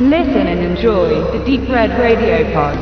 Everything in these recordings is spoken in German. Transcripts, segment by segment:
Listen and enjoy the Deep Red Radio Pod.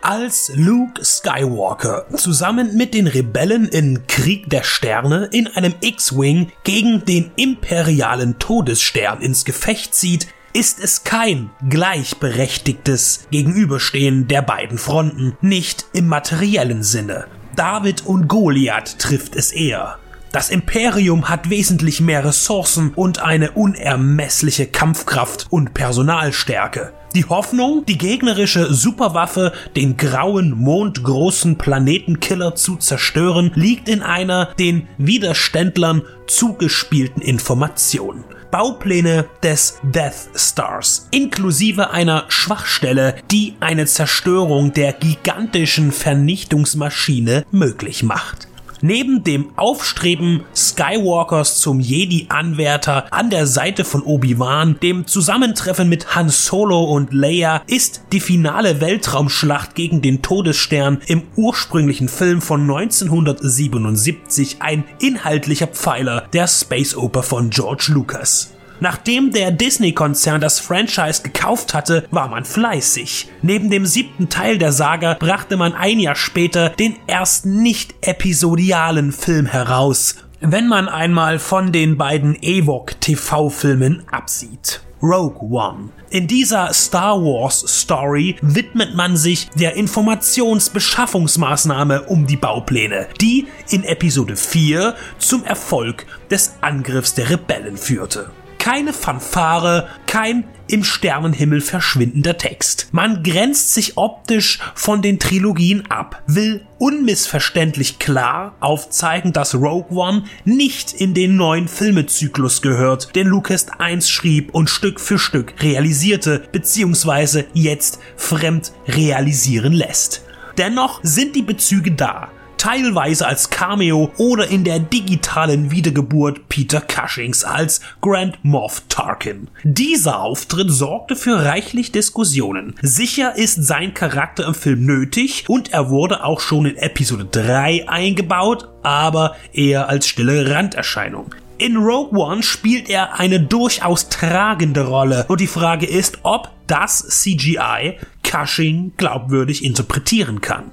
als Luke Skywalker zusammen mit den Rebellen in Krieg der Sterne in einem X-Wing gegen den imperialen Todesstern ins Gefecht zieht, ist es kein gleichberechtigtes Gegenüberstehen der beiden Fronten, nicht im materiellen Sinne. David und Goliath trifft es eher. Das Imperium hat wesentlich mehr Ressourcen und eine unermessliche Kampfkraft und Personalstärke. Die Hoffnung, die gegnerische Superwaffe, den grauen, mondgroßen Planetenkiller zu zerstören, liegt in einer den Widerständlern zugespielten Information. Baupläne des Death Stars, inklusive einer Schwachstelle, die eine Zerstörung der gigantischen Vernichtungsmaschine möglich macht. Neben dem Aufstreben Skywalkers zum Jedi-Anwärter an der Seite von Obi-Wan, dem Zusammentreffen mit Han Solo und Leia, ist die finale Weltraumschlacht gegen den Todesstern im ursprünglichen Film von 1977 ein inhaltlicher Pfeiler der Space Oper von George Lucas. Nachdem der Disney-Konzern das Franchise gekauft hatte, war man fleißig. Neben dem siebten Teil der Saga brachte man ein Jahr später den ersten nicht episodialen Film heraus, wenn man einmal von den beiden Ewok-TV-Filmen absieht. Rogue One. In dieser Star Wars Story widmet man sich der Informationsbeschaffungsmaßnahme um die Baupläne, die in Episode 4 zum Erfolg des Angriffs der Rebellen führte keine Fanfare, kein im Sternenhimmel verschwindender Text. Man grenzt sich optisch von den Trilogien ab, will unmissverständlich klar aufzeigen, dass Rogue One nicht in den neuen Filmezyklus gehört, den Lucas 1 schrieb und Stück für Stück realisierte, beziehungsweise jetzt fremd realisieren lässt. Dennoch sind die Bezüge da teilweise als Cameo oder in der digitalen Wiedergeburt Peter Cushings als Grand Moff Tarkin. Dieser Auftritt sorgte für reichlich Diskussionen. Sicher ist sein Charakter im Film nötig und er wurde auch schon in Episode 3 eingebaut, aber eher als stille Randerscheinung. In Rogue One spielt er eine durchaus tragende Rolle und die Frage ist, ob das CGI Cushing glaubwürdig interpretieren kann.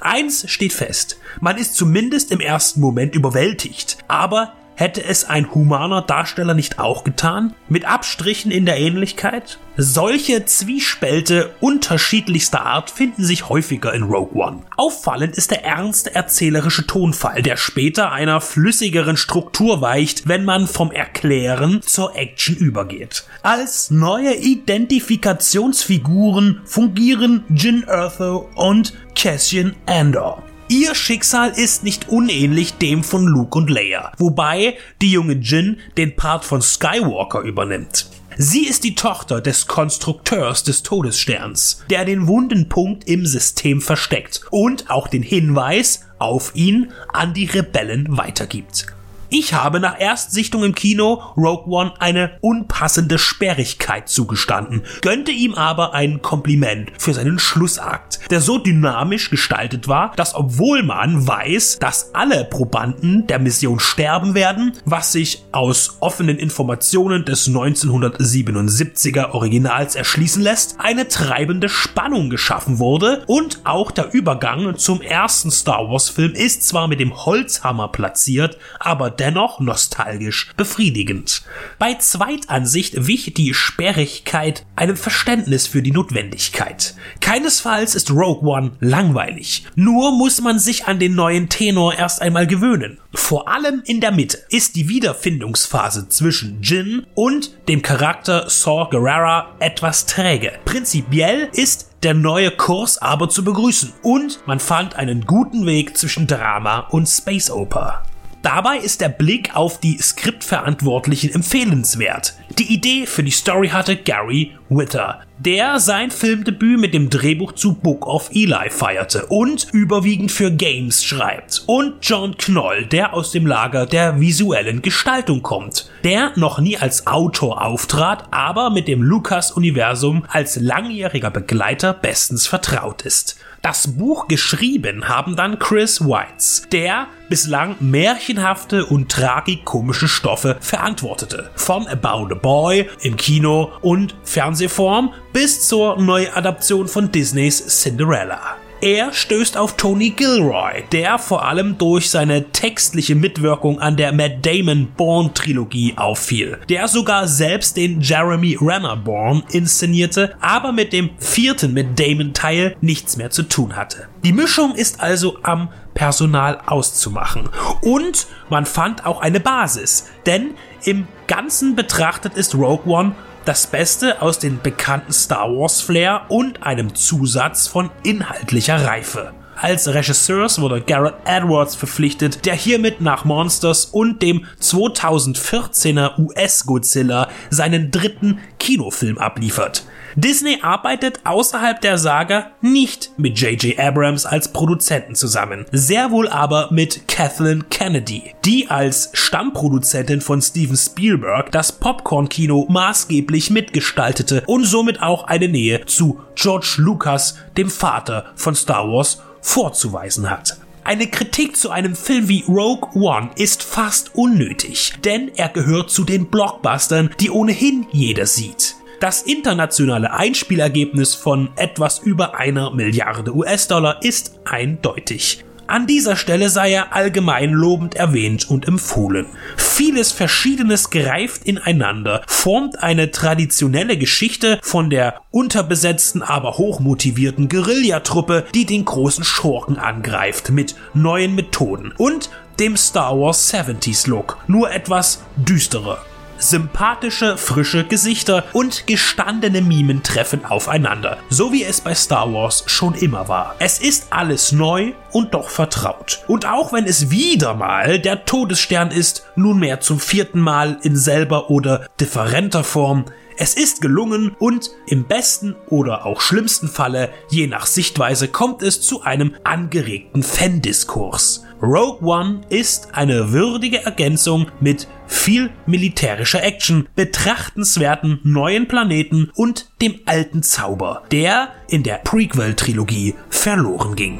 Eins steht fest, man ist zumindest im ersten Moment überwältigt, aber Hätte es ein humaner Darsteller nicht auch getan? Mit Abstrichen in der Ähnlichkeit? Solche Zwiespälte unterschiedlichster Art finden sich häufiger in Rogue One. Auffallend ist der ernste erzählerische Tonfall, der später einer flüssigeren Struktur weicht, wenn man vom Erklären zur Action übergeht. Als neue Identifikationsfiguren fungieren Jin Ertho und Cassian Andor. Ihr Schicksal ist nicht unähnlich dem von Luke und Leia, wobei die junge Jin den Part von Skywalker übernimmt. Sie ist die Tochter des Konstrukteurs des Todessterns, der den wunden Punkt im System versteckt und auch den Hinweis auf ihn an die Rebellen weitergibt. Ich habe nach Erstsichtung im Kino Rogue One eine unpassende Sperrigkeit zugestanden, gönnte ihm aber ein Kompliment für seinen Schlussakt, der so dynamisch gestaltet war, dass obwohl man weiß, dass alle Probanden der Mission sterben werden, was sich aus offenen Informationen des 1977er Originals erschließen lässt, eine treibende Spannung geschaffen wurde und auch der Übergang zum ersten Star Wars Film ist zwar mit dem Holzhammer platziert, aber dennoch nostalgisch befriedigend. Bei Zweitansicht wich die Sperrigkeit einem Verständnis für die Notwendigkeit. Keinesfalls ist Rogue One langweilig. Nur muss man sich an den neuen Tenor erst einmal gewöhnen. Vor allem in der Mitte ist die Wiederfindungsphase zwischen Jin und dem Charakter Saw Gerrera etwas träge. Prinzipiell ist der neue Kurs aber zu begrüßen und man fand einen guten Weg zwischen Drama und Space Oper. Dabei ist der Blick auf die Skriptverantwortlichen empfehlenswert. Die Idee für die Story hatte Gary Witter, der sein Filmdebüt mit dem Drehbuch zu Book of Eli feierte und überwiegend für Games schreibt. Und John Knoll, der aus dem Lager der visuellen Gestaltung kommt, der noch nie als Autor auftrat, aber mit dem Lucas-Universum als langjähriger Begleiter bestens vertraut ist. Das Buch geschrieben haben dann Chris Weitz, der bislang märchenhafte und tragikomische Stoffe verantwortete. Von About a Boy im Kino und Fernsehform bis zur Neuadaption von Disneys Cinderella. Er stößt auf Tony Gilroy, der vor allem durch seine textliche Mitwirkung an der Matt Damon Bourne Trilogie auffiel, der sogar selbst den Jeremy Renner Bourne inszenierte, aber mit dem vierten Matt Damon Teil nichts mehr zu tun hatte. Die Mischung ist also am Personal auszumachen. Und man fand auch eine Basis, denn im Ganzen betrachtet ist Rogue One das Beste aus den bekannten Star Wars Flair und einem Zusatz von inhaltlicher Reife. Als Regisseurs wurde Garrett Edwards verpflichtet, der hiermit nach Monsters und dem 2014er US-Godzilla seinen dritten Kinofilm abliefert. Disney arbeitet außerhalb der Saga nicht mit J.J. Abrams als Produzenten zusammen, sehr wohl aber mit Kathleen Kennedy, die als Stammproduzentin von Steven Spielberg das Popcorn-Kino maßgeblich mitgestaltete und somit auch eine Nähe zu George Lucas, dem Vater von Star Wars, vorzuweisen hat. Eine Kritik zu einem Film wie Rogue One ist fast unnötig, denn er gehört zu den Blockbustern, die ohnehin jeder sieht. Das internationale Einspielergebnis von etwas über einer Milliarde US-Dollar ist eindeutig. An dieser Stelle sei er allgemein lobend erwähnt und empfohlen. Vieles Verschiedenes greift ineinander, formt eine traditionelle Geschichte von der unterbesetzten, aber hochmotivierten Guerillatruppe, die den großen Schurken angreift, mit neuen Methoden und dem Star Wars 70s Look, nur etwas düsterer. Sympathische, frische Gesichter und gestandene Mimen treffen aufeinander, so wie es bei Star Wars schon immer war. Es ist alles neu und doch vertraut. Und auch wenn es wieder mal der Todesstern ist, nunmehr zum vierten Mal in selber oder differenter Form, es ist gelungen und im besten oder auch schlimmsten Falle, je nach Sichtweise, kommt es zu einem angeregten Fan-Diskurs. Rogue One ist eine würdige Ergänzung mit viel militärischer Action, betrachtenswerten neuen Planeten und dem alten Zauber, der in der Prequel-Trilogie verloren ging.